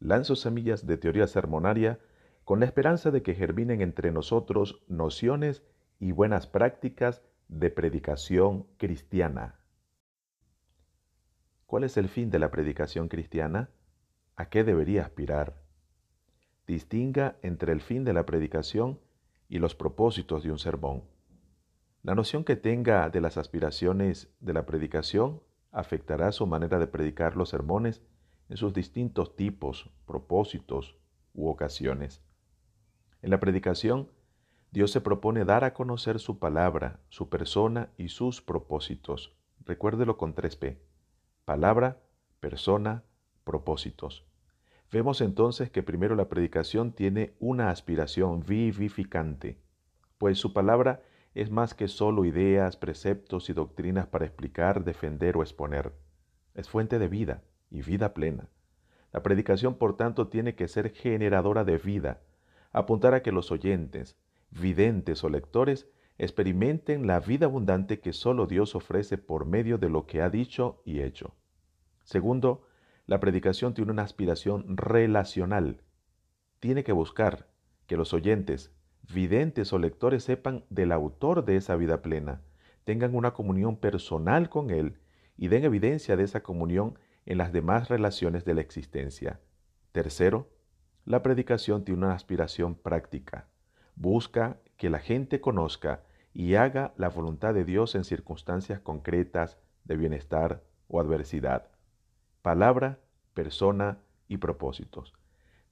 lanzo semillas de teoría sermonaria con la esperanza de que germinen entre nosotros nociones y buenas prácticas de predicación cristiana. ¿Cuál es el fin de la predicación cristiana? ¿A qué debería aspirar? Distinga entre el fin de la predicación y los propósitos de un sermón. La noción que tenga de las aspiraciones de la predicación afectará su manera de predicar los sermones en sus distintos tipos, propósitos u ocasiones. En la predicación, Dios se propone dar a conocer su palabra, su persona y sus propósitos. Recuérdelo con 3P. Palabra, persona, propósitos. Vemos entonces que primero la predicación tiene una aspiración vivificante, pues su palabra es más que solo ideas, preceptos y doctrinas para explicar, defender o exponer. Es fuente de vida y vida plena. La predicación, por tanto, tiene que ser generadora de vida, apuntar a que los oyentes, videntes o lectores experimenten la vida abundante que solo Dios ofrece por medio de lo que ha dicho y hecho. Segundo, la predicación tiene una aspiración relacional. Tiene que buscar que los oyentes, videntes o lectores sepan del autor de esa vida plena, tengan una comunión personal con Él y den evidencia de esa comunión en las demás relaciones de la existencia. Tercero, la predicación tiene una aspiración práctica busca que la gente conozca y haga la voluntad de Dios en circunstancias concretas de bienestar o adversidad. Palabra, persona y propósitos.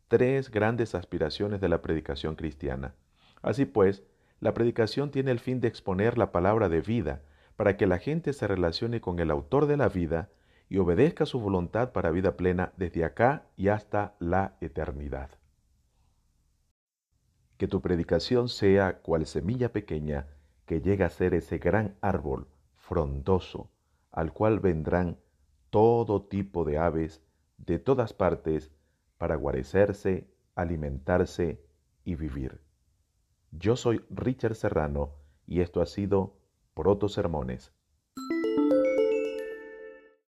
Tres grandes aspiraciones de la predicación cristiana. Así pues, la predicación tiene el fin de exponer la palabra de vida para que la gente se relacione con el autor de la vida y obedezca su voluntad para vida plena desde acá y hasta la eternidad que tu predicación sea cual semilla pequeña que llega a ser ese gran árbol frondoso, al cual vendrán todo tipo de aves de todas partes para guarecerse, alimentarse y vivir. Yo soy Richard Serrano y esto ha sido Proto Sermones.